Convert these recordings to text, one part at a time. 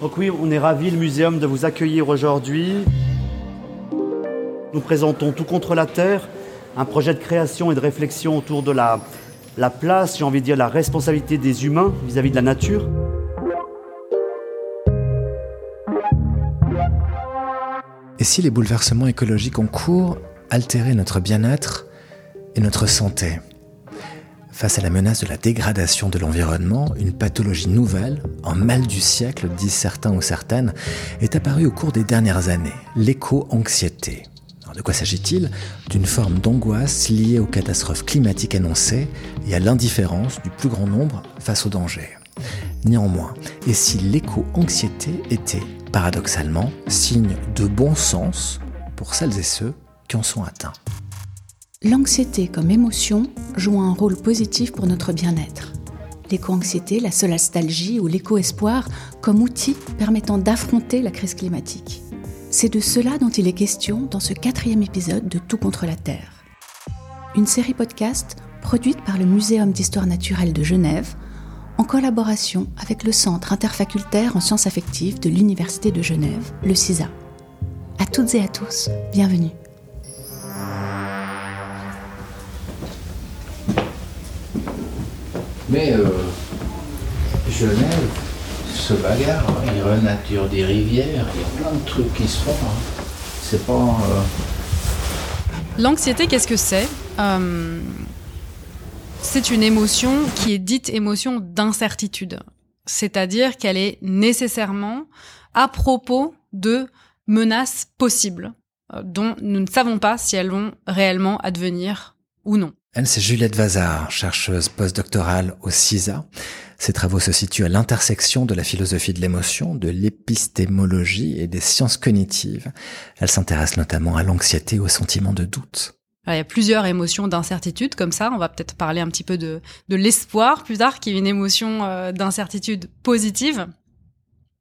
Donc oui, on est ravis, le muséum, de vous accueillir aujourd'hui. Nous présentons Tout contre la Terre, un projet de création et de réflexion autour de la, la place, j'ai envie de dire la responsabilité des humains vis-à-vis de la nature. Et si les bouleversements écologiques en cours altéraient notre bien-être et notre santé? Face à la menace de la dégradation de l'environnement, une pathologie nouvelle, un mal du siècle, disent certains ou certaines, est apparue au cours des dernières années, l'éco-anxiété. De quoi s'agit-il? D'une forme d'angoisse liée aux catastrophes climatiques annoncées et à l'indifférence du plus grand nombre face aux dangers. Néanmoins, et si l'éco-anxiété était, paradoxalement, signe de bon sens pour celles et ceux qui en sont atteints? L'anxiété comme émotion joue un rôle positif pour notre bien-être. L'éco-anxiété, la nostalgie ou l'éco-espoir comme outil permettant d'affronter la crise climatique. C'est de cela dont il est question dans ce quatrième épisode de Tout contre la Terre. Une série podcast produite par le Muséum d'histoire naturelle de Genève en collaboration avec le Centre interfacultaire en sciences affectives de l'Université de Genève, le CISA. À toutes et à tous, bienvenue. Mais euh, Genève se bagarre, hein. il renature des rivières, il y a plein de trucs qui se font. Hein. C'est pas. Euh, L'anxiété, qu'est-ce que c'est euh, C'est une émotion qui est dite émotion d'incertitude. C'est-à-dire qu'elle est nécessairement à propos de menaces possibles dont nous ne savons pas si elles vont réellement advenir ou non. Elle, c'est Juliette Vazard, chercheuse postdoctorale au CISA. Ses travaux se situent à l'intersection de la philosophie de l'émotion, de l'épistémologie et des sciences cognitives. Elle s'intéresse notamment à l'anxiété et au sentiment de doute. il y a plusieurs émotions d'incertitude comme ça. On va peut-être parler un petit peu de, de l'espoir plus tard, qui est une émotion euh, d'incertitude positive.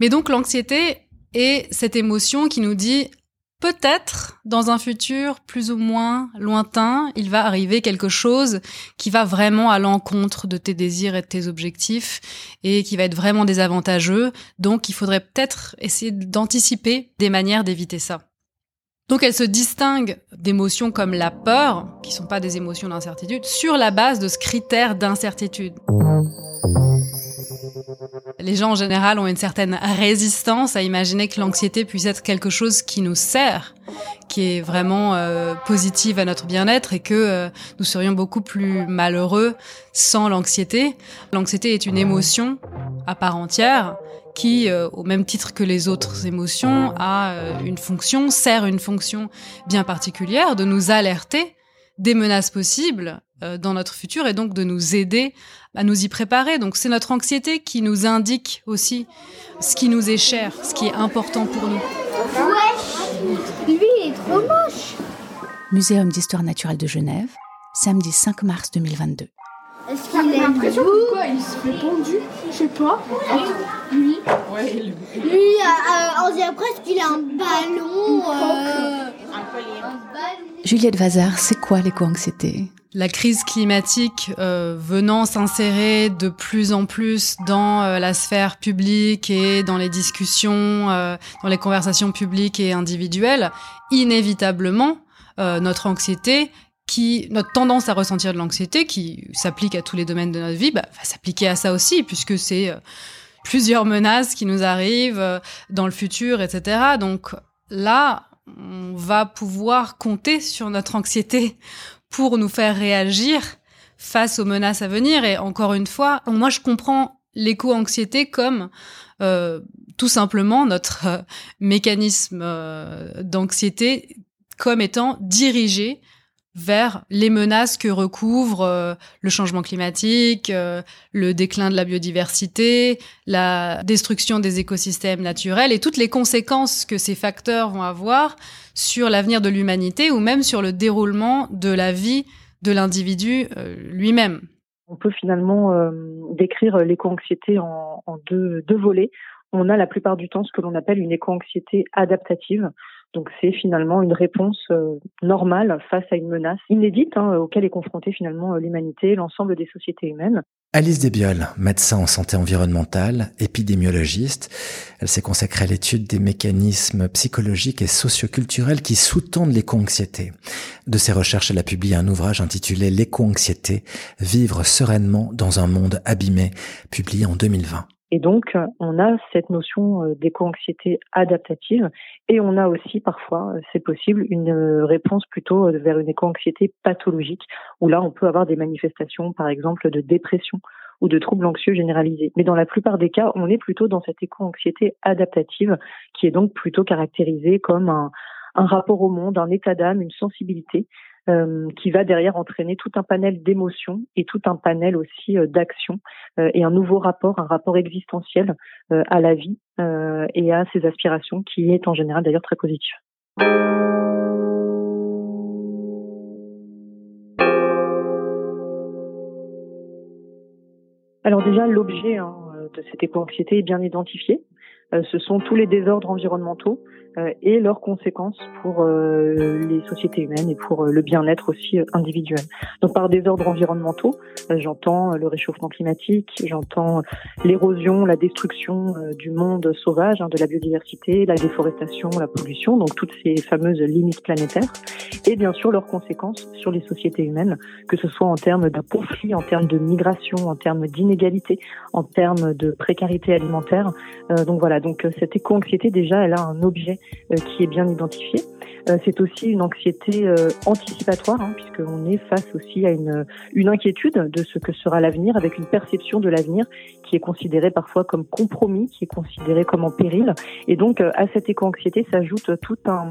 Mais donc l'anxiété est cette émotion qui nous dit peut-être dans un futur plus ou moins lointain, il va arriver quelque chose qui va vraiment à l'encontre de tes désirs et de tes objectifs et qui va être vraiment désavantageux. Donc il faudrait peut-être essayer d'anticiper des manières d'éviter ça. Donc elle se distingue d'émotions comme la peur, qui sont pas des émotions d'incertitude, sur la base de ce critère d'incertitude. Les gens en général ont une certaine résistance à imaginer que l'anxiété puisse être quelque chose qui nous sert, qui est vraiment euh, positive à notre bien-être et que euh, nous serions beaucoup plus malheureux sans l'anxiété. L'anxiété est une émotion à part entière qui, euh, au même titre que les autres émotions, a une fonction, sert une fonction bien particulière de nous alerter des menaces possibles euh, dans notre futur et donc de nous aider à nous y préparer. Donc c'est notre anxiété qui nous indique aussi ce qui nous est cher, ce qui est important pour nous. Ouais, lui est trop moche. Muséum d'histoire naturelle de Genève, samedi 5 mars 2022. Est-ce qu'il a l'impression pourquoi il se fait pendu Je sais pas. Lui Ouais, lui. Lui, euh, euh, on dirait presque qu'il a un ballon. Euh, Juliette Vazard, c'est quoi l'éco-anxiété la crise climatique euh, venant s'insérer de plus en plus dans euh, la sphère publique et dans les discussions, euh, dans les conversations publiques et individuelles, inévitablement, notre anxiété qui notre tendance à ressentir de l'anxiété qui s'applique à tous les domaines de notre vie bah, va s'appliquer à ça aussi puisque c'est plusieurs menaces qui nous arrivent dans le futur etc donc là on va pouvoir compter sur notre anxiété pour nous faire réagir face aux menaces à venir. Et encore une fois, moi je comprends l'éco-anxiété comme euh, tout simplement notre euh, mécanisme euh, d'anxiété comme étant dirigé vers les menaces que recouvre euh, le changement climatique, euh, le déclin de la biodiversité, la destruction des écosystèmes naturels et toutes les conséquences que ces facteurs vont avoir sur l'avenir de l'humanité ou même sur le déroulement de la vie de l'individu euh, lui-même. On peut finalement décrire l'éco-anxiété en, en deux, deux volets. On a la plupart du temps ce que l'on appelle une éco-anxiété adaptative, Donc c'est finalement une réponse euh, normale face à une menace inédite hein, auquel est confrontée finalement euh, l'humanité, l'ensemble des sociétés humaines. Alice Desbioles, médecin en santé environnementale, épidémiologiste, elle s'est consacrée à l'étude des mécanismes psychologiques et socioculturels qui sous-tendent l'éco-anxiété. De ses recherches, elle a publié un ouvrage intitulé L'éco-anxiété, vivre sereinement dans un monde abîmé, publié en 2020. Et donc, on a cette notion euh, d'éco-anxiété adaptative et on a aussi parfois, euh, c'est possible, une euh, réponse plutôt vers une éco-anxiété pathologique où là, on peut avoir des manifestations, par exemple, de dépression ou de troubles anxieux généralisés. Mais dans la plupart des cas, on est plutôt dans cette éco-anxiété adaptative qui est donc plutôt caractérisée comme un rapport au monde, un état d'âme, une sensibilité euh, qui va derrière entraîner tout un panel d'émotions et tout un panel aussi euh, d'actions euh, et un nouveau rapport, un rapport existentiel à la vie et à ses aspirations qui est en général d'ailleurs très positif. Alors déjà, l'objet hein, de cette éco-anxiété est bien identifié. Ce sont tous les désordres environnementaux euh, et leurs conséquences pour euh, les sociétés humaines et pour euh, le bien-être aussi individuel. Donc par désordres environnementaux, j'entends le réchauffement climatique, j'entends l'érosion, la destruction du monde sauvage, hein, de la biodiversité, la déforestation, la pollution, donc toutes ces fameuses limites planétaires, et bien sûr leurs conséquences sur les sociétés humaines, que ce soit en termes de conflits, en termes de migration, en termes d'inégalité, en termes de précarité alimentaire. donc voilà, donc cette éco-anxiété déjà, elle a un objet euh, qui est bien identifié. Euh, c'est aussi une anxiété euh, anticipatoire, hein, puisqu'on est face aussi à une, une inquiétude de ce que sera l'avenir, avec une perception de l'avenir qui est considérée parfois comme compromis, qui est considérée comme en péril. Et donc, à cette éco-anxiété s'ajoute tout un,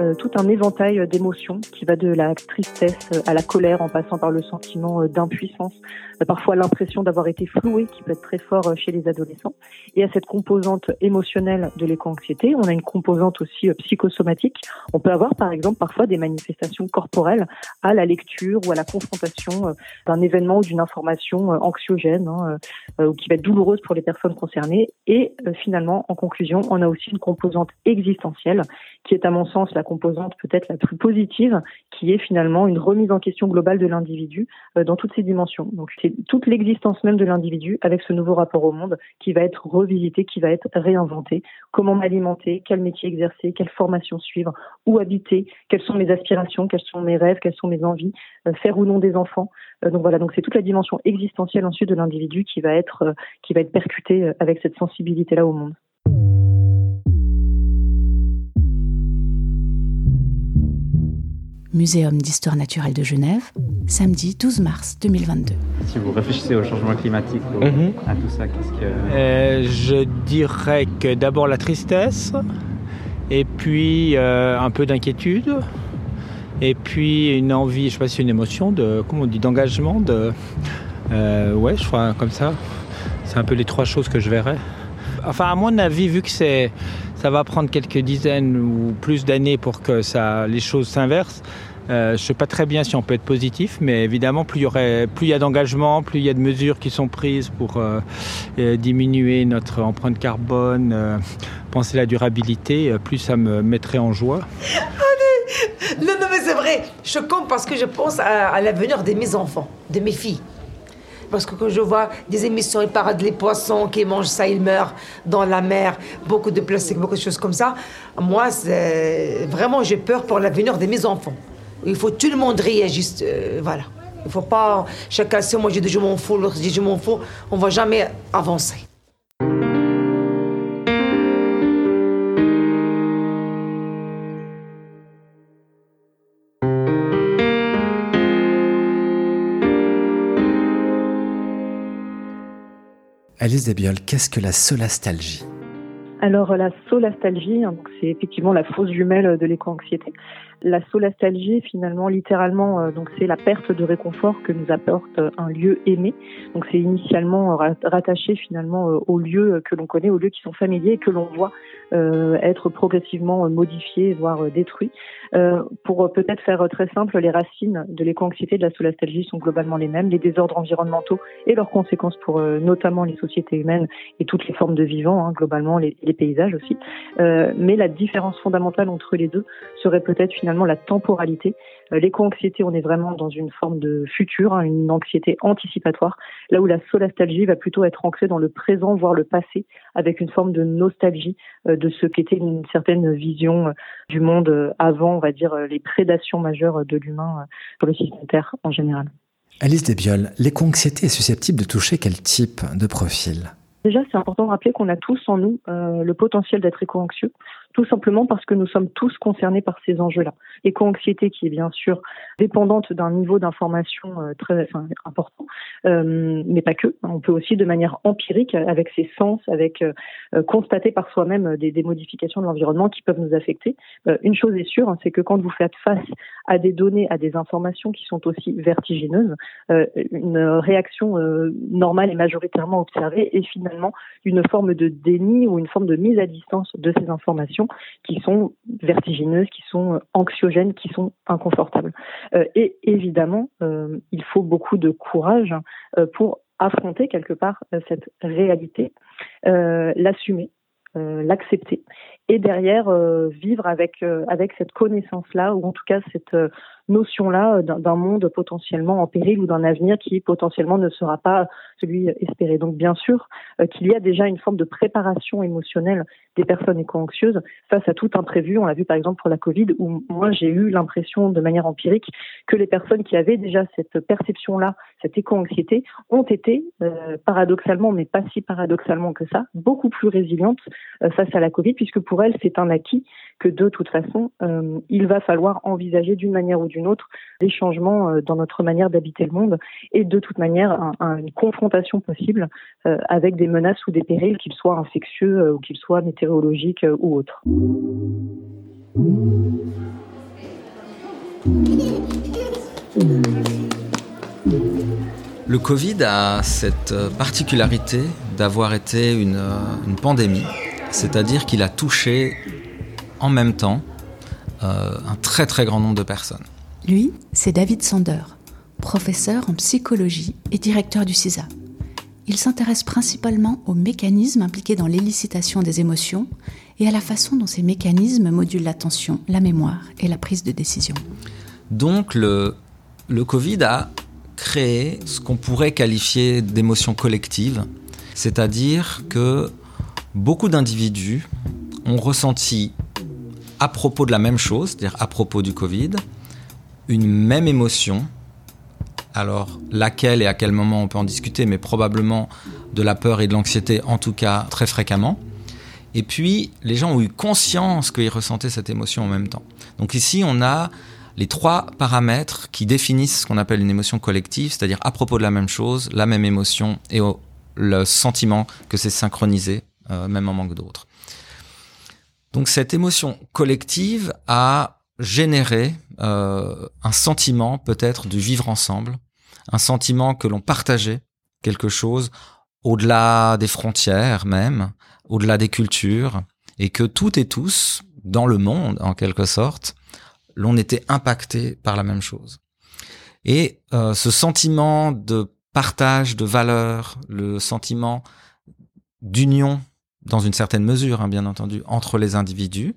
euh, tout un éventail d'émotions qui va de la tristesse à la colère en passant par le sentiment euh, d'impuissance, euh, parfois l'impression d'avoir été floué qui peut être très fort chez les adolescents. Et à cette composante émotionnelle de l'éco-anxiété, on a une composante aussi psychosomatique. On peut avoir par exemple parfois des manifestations corporelles à la lecture ou à la confrontation d'un événement ou d'une information anxiogène hein, ou qui va être douloureuse pour les personnes concernées. Et finalement, en conclusion, on a aussi une composante existentielle qui est à mon sens composante peut-être la plus positive, qui est finalement une remise en question globale de l'individu euh, dans toutes ses dimensions. Donc c'est toute l'existence même de l'individu avec ce nouveau rapport au monde qui va être revisité, qui va être réinventé. Comment m'alimenter, quel métier exercer, quelle formation suivre, où habiter, quelles sont mes aspirations, quels sont mes rêves, quelles sont mes envies, euh, faire ou non des enfants. Euh, donc voilà, donc c'est toute la dimension existentielle ensuite de l'individu qui va être qui va être percutée avec cette sensibilité là au monde. Muséum d'histoire naturelle de Genève, samedi 12 mars 2022. Si vous réfléchissez au changement climatique, mhm. à tout ça, qu'est-ce que... Euh, je dirais que d'abord la tristesse, et puis euh, un peu d'inquiétude, et puis une envie, je sais pas si c'est une émotion, de, comment on dit, d'engagement, de... Euh, ouais, je crois comme ça. C'est un peu les trois choses que je verrais. Enfin, à mon avis, vu que c'est ça va prendre quelques dizaines ou plus d'années pour que les choses s'inversent. Euh, je ne sais pas très bien si on peut être positif, mais évidemment, plus il y, a d'engagement, plus il y a de mesures qui sont prises pour euh, euh, diminuer notre empreinte carbone, penser la durabilité, plus ça me mettrait en joie. Allez non, non, mais c'est vrai. Je compte parce que je pense à l'avenir de mes enfants, de mes filles parce que quand je vois des émissions, ils parlent des poissons qui mangent ça, ils meurent dans la mer, beaucoup de plastique, beaucoup de choses comme ça. Moi, vraiment, j'ai peur pour l'avenir de mes enfants. Il faut tout le monde réagisse, euh, voilà. Il faut pas chacun si moi j'ai dit je m'en fous, l'autre je m'en fous, on va jamais avancer. Alice Desbioles, qu'est-ce que la solastalgie? Alors la solastalgie, hein, c'est effectivement la fausse jumelle de l'éco-anxiété. La solastalgie, finalement, littéralement, euh, donc c'est la perte de réconfort que nous apporte euh, un lieu aimé. Donc c'est initialement rattaché finalement aux lieux que l'on connaît, aux lieux qui sont familiers et que l'on voit être progressivement modifiés, voire détruits. pour peut-être faire très simple, les racines de l'éco-anxiété de la solastalgie sont globalement les mêmes, les désordres environnementaux et leurs conséquences pour notamment les sociétés humaines et toutes les formes de vivants, hein, globalement les, les, paysages aussi. mais la différence fondamentale entre les deux serait peut-être finalement la temporalité. Euh, l'éco-anxiété, on est vraiment dans une forme de futur, hein, une anxiété anticipatoire, là où la solastalgie va plutôt être ancrée dans le présent, voire le passé, avec une forme de nostalgie euh, de ce qu'était une certaine vision euh, du monde avant, on va dire, les prédations majeures de l'humain sur le système Terre en général. Alice Desbioles, l'éco-anxiété est susceptible de toucher quel type de profil? Déjà, c'est important de rappeler qu'on a tous en nous le potentiel d'être éco-anxieux tout simplement parce que nous sommes tous concernés par ces enjeux-là. Éco-anxiété qui est bien sûr dépendante d'un niveau d'information euh, très important, euh, mais pas que. On peut aussi de manière empirique, avec ses sens, avec euh, constater par soi-même des, des, modifications de l'environnement qui peuvent nous affecter. une chose est sûre, hein, c'est que quand vous faites face à des données, à des informations qui sont aussi vertigineuses, une réaction normale et majoritairement observée est finalement une forme de déni ou une forme de mise à distance de ces informations qui sont vertigineuses, qui sont euh, anxiogènes, qui sont inconfortables. Euh, et évidemment, euh, il faut beaucoup de courage pour affronter quelque part cette réalité, l'assumer, l'accepter et derrière vivre avec avec cette connaissance là ou en tout cas cette notion-là euh, d'un monde potentiellement en péril ou d'un avenir qui potentiellement ne sera pas celui espéré. Donc bien sûr euh, qu'il y a déjà une forme de préparation émotionnelle des personnes éco-anxieuses face à tout imprévu. On l'a vu par exemple pour la Covid où moi j'ai eu l'impression de manière empirique que les personnes qui avaient déjà cette perception-là, cette éco-anxiété, ont été euh, paradoxalement, mais pas si paradoxalement que ça, beaucoup plus résilientes face à la Covid puisque pour elles c'est un acquis que de toute façon il va falloir envisager d'une manière ou d'une autre des changements euh, dans notre manière d'habiter le monde et de toute manière une confrontation possible euh, avec des menaces ou des périls, qu'ils soient infectieux euh, ou qu'ils soient météorologiques ou autres. Le Covid a cette particularité d'avoir été une pandémie, c'est-à-dire qu'il a touché en même temps un très très grand nombre de personnes. Lui, c'est David Sander, professeur en psychologie et directeur du CISA. Il s'intéresse principalement aux mécanismes impliqués dans l'élicitation des émotions et à la façon dont ces mécanismes modulent l'attention, la mémoire et la prise de décision. Donc le, Covid a créé ce qu'on pourrait qualifier d'émotion collective, c'est-à-dire que beaucoup d'individus ont ressenti à propos de la même chose, c'est-à-dire à propos du Covid, une même émotion. Alors, laquelle et à quel moment on peut en discuter, mais probablement de la peur et de l'anxiété, en tout cas très fréquemment. Et puis, les gens ont eu conscience qu'ils ressentaient cette émotion en même temps. Donc ici, on a les trois paramètres qui définissent ce qu'on appelle une émotion collective, c'est-à-dire à propos de la même chose, la même émotion et le sentiment que c'est synchronisé, euh, même en manque d'autres. Donc cette émotion collective a générer euh, un sentiment peut-être du vivre ensemble, un sentiment que l'on partageait quelque chose au-delà des frontières même, au-delà des cultures, et que toutes et tous, dans le monde en quelque sorte, l'on était impacté par la même chose. Et euh, ce sentiment de partage de valeurs, le sentiment d'union dans une certaine mesure, hein, bien entendu, entre les individus,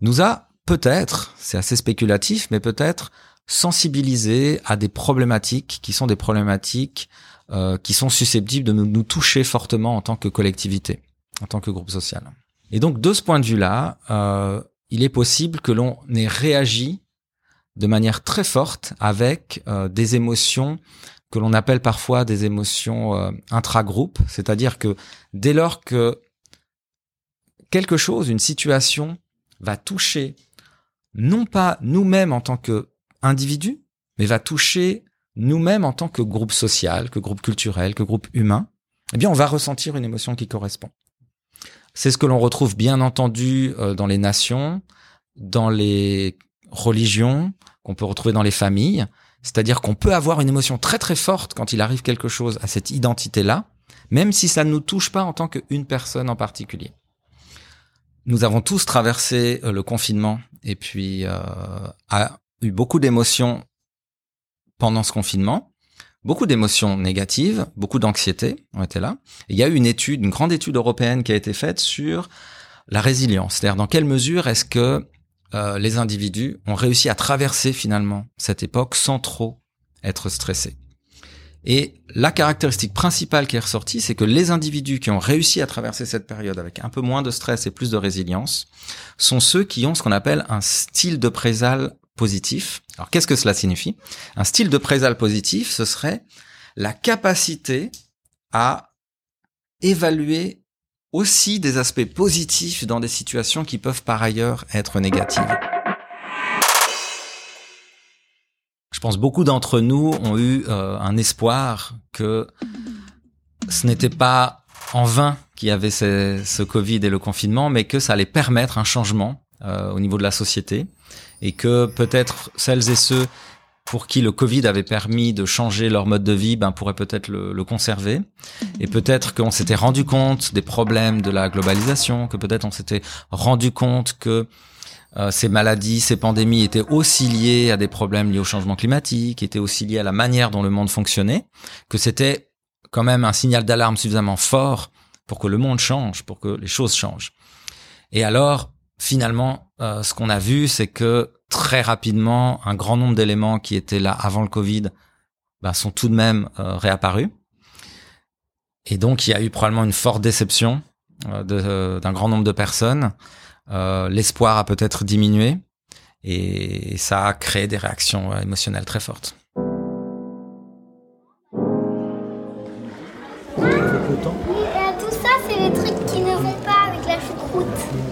nous a peut-être, c'est assez spéculatif, mais peut-être sensibiliser à des problématiques qui sont des problématiques euh, qui sont susceptibles de nous, toucher fortement en tant que collectivité, en tant que groupe social. Et donc de ce point de vue-là, euh, il est possible que l'on ait réagi de manière très forte avec euh, des émotions que l'on appelle parfois des émotions euh, intra-groupe, c'est-à-dire que dès lors que quelque chose, une situation va toucher non pas nous-mêmes en tant que individus, mais va toucher nous-mêmes en tant que groupe social, que groupe culturel, que groupe humain, eh bien, on va ressentir une émotion qui correspond. C'est ce que l'on retrouve bien entendu euh, dans les nations, dans les religions, qu'on peut retrouver dans les familles. C'est-à-dire qu'on peut avoir une émotion très très forte quand il arrive quelque chose à cette identité-là, même si ça ne nous touche pas en tant qu'une personne en particulier. Nous avons tous traversé euh, le confinement et puis euh, a eu beaucoup d'émotions pendant ce confinement, beaucoup d'émotions négatives, beaucoup d'anxiété ont été là. il y a eu une étude, une grande étude européenne qui a été faite sur la résilience, c'est-à-dire dans quelle mesure est-ce que euh, les individus ont réussi à traverser finalement cette époque sans trop être stressés? Et la caractéristique principale qui est ressortie, c'est que les individus qui ont réussi à traverser cette période avec un peu moins de stress et plus de résilience sont ceux qui ont ce qu'on appelle un style de présal positif. Alors qu'est-ce que cela signifie? Un style de présal positif, ce serait la capacité à évaluer aussi des aspects positifs dans des situations qui peuvent par ailleurs être négatives. Je pense beaucoup d'entre nous ont eu euh, un espoir que ce n'était pas en vain qu'il y avait ce, Covid et le confinement, mais que ça allait permettre un changement euh, au niveau de la société et que peut-être celles et ceux pour qui le Covid avait permis de changer leur mode de vie, ben pourrait peut-être le, le, conserver. Et peut-être qu'on s'était rendu compte des problèmes de la globalisation, que peut-être on s'était rendu compte que euh, ces maladies, ces pandémies étaient aussi liées à des problèmes liés au changement climatique, étaient aussi liées à la manière dont le monde fonctionnait, que c'était quand même un signal d'alarme suffisamment fort pour que le monde change, pour que les choses changent. Et alors, finalement, euh, ce qu'on a vu, c'est que très rapidement, un grand nombre d'éléments qui étaient là avant le Covid ben, sont tout de même euh, réapparus. Et donc, il y a eu probablement une forte déception euh, d'un grand nombre de personnes. L'espoir a peut-être diminué et ça a créé des réactions émotionnelles très fortes. tout ça, c'est les trucs qui ne vont pas avec la choucroute.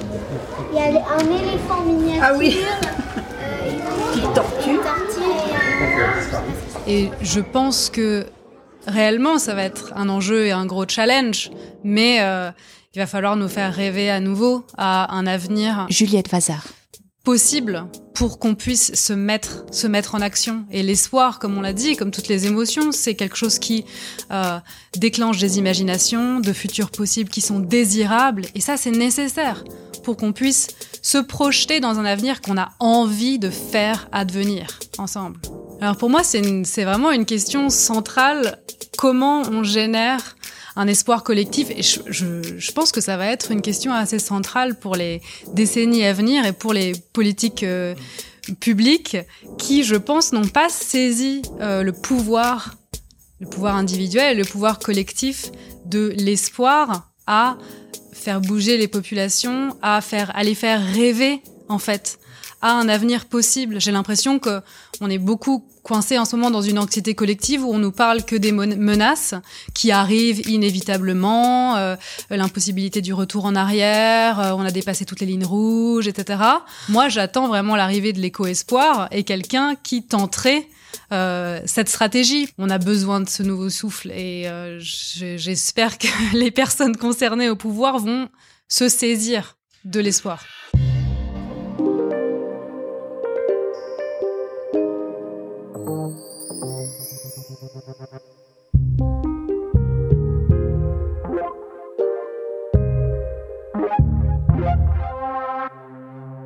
Il y a un éléphant miniature. Ah oui tortue. Et je pense que réellement, ça va être un enjeu et un gros challenge, mais euh, il va falloir nous faire rêver à nouveau à un avenir. Juliette Vazard. Possible pour qu'on puisse se mettre, se mettre en action. Et l'espoir, comme on l'a dit, comme toutes les émotions, c'est quelque chose qui euh, déclenche des imaginations, de futurs possibles qui sont désirables. Et ça, c'est nécessaire pour qu'on puisse se projeter dans un avenir qu'on a envie de faire advenir ensemble. Alors pour moi, c'est vraiment une question centrale. Comment on génère un espoir collectif. Et je, pense que ça va être une question assez centrale pour les décennies à venir et pour les politiques euh, publiques qui, je pense, n'ont pas saisi euh, le pouvoir, le pouvoir individuel, le pouvoir collectif de l'espoir à faire bouger les populations, à faire, à les faire rêver, en fait, à un avenir possible. J'ai l'impression que on est beaucoup coincé en ce moment dans une anxiété collective où on nous parle que des menaces qui arrivent inévitablement, euh, l'impossibilité du retour en arrière, euh, on a dépassé toutes les lignes rouges, etc. Moi, j'attends vraiment l'arrivée de l'éco-espoir et quelqu'un qui tenterait euh, cette stratégie. On a besoin de ce nouveau souffle et j'espère que les personnes concernées au pouvoir vont se saisir de l'espoir.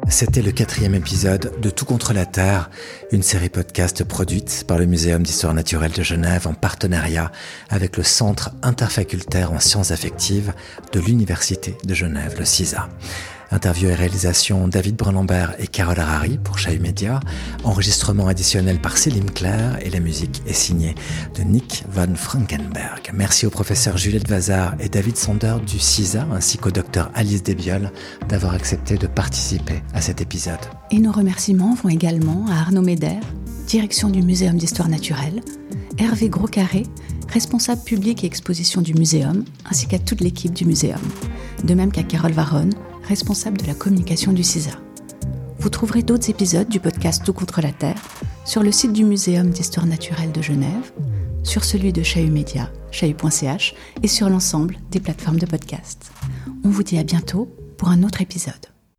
C'était le quatrième épisode de Tout contre la Terre, une série podcast produite par le Muséum d'histoire naturelle de Genève en partenariat avec le Centre interfacultaire en sciences affectives de l'Université de Genève, le CISA. Interview et réalisation David Brunlambert et Carole Harari pour Chahut Media. Enregistrement additionnel par Céline Claire et la musique est signée de Nick von Frankenberg. Merci au professeur Juliette Vazard et David Sonder du CISA ainsi qu'au docteur Alice Desbiol d'avoir accepté de participer à cet épisode. Et nos remerciements vont également à Arnaud Méder, direction du Muséum d'Histoire Naturelle, Hervé Groscarré, responsable public et exposition du muséum, ainsi qu'à toute l'équipe du muséum. De même qu'à Carole Varonne, responsable de la communication du CISA. Vous trouverez d'autres épisodes du podcast Tout contre la Terre sur le site du Muséum d'histoire naturelle de Genève, sur celui de Chahut Média, chahut.ch et sur l'ensemble des plateformes de podcast. On vous dit à bientôt pour un autre épisode.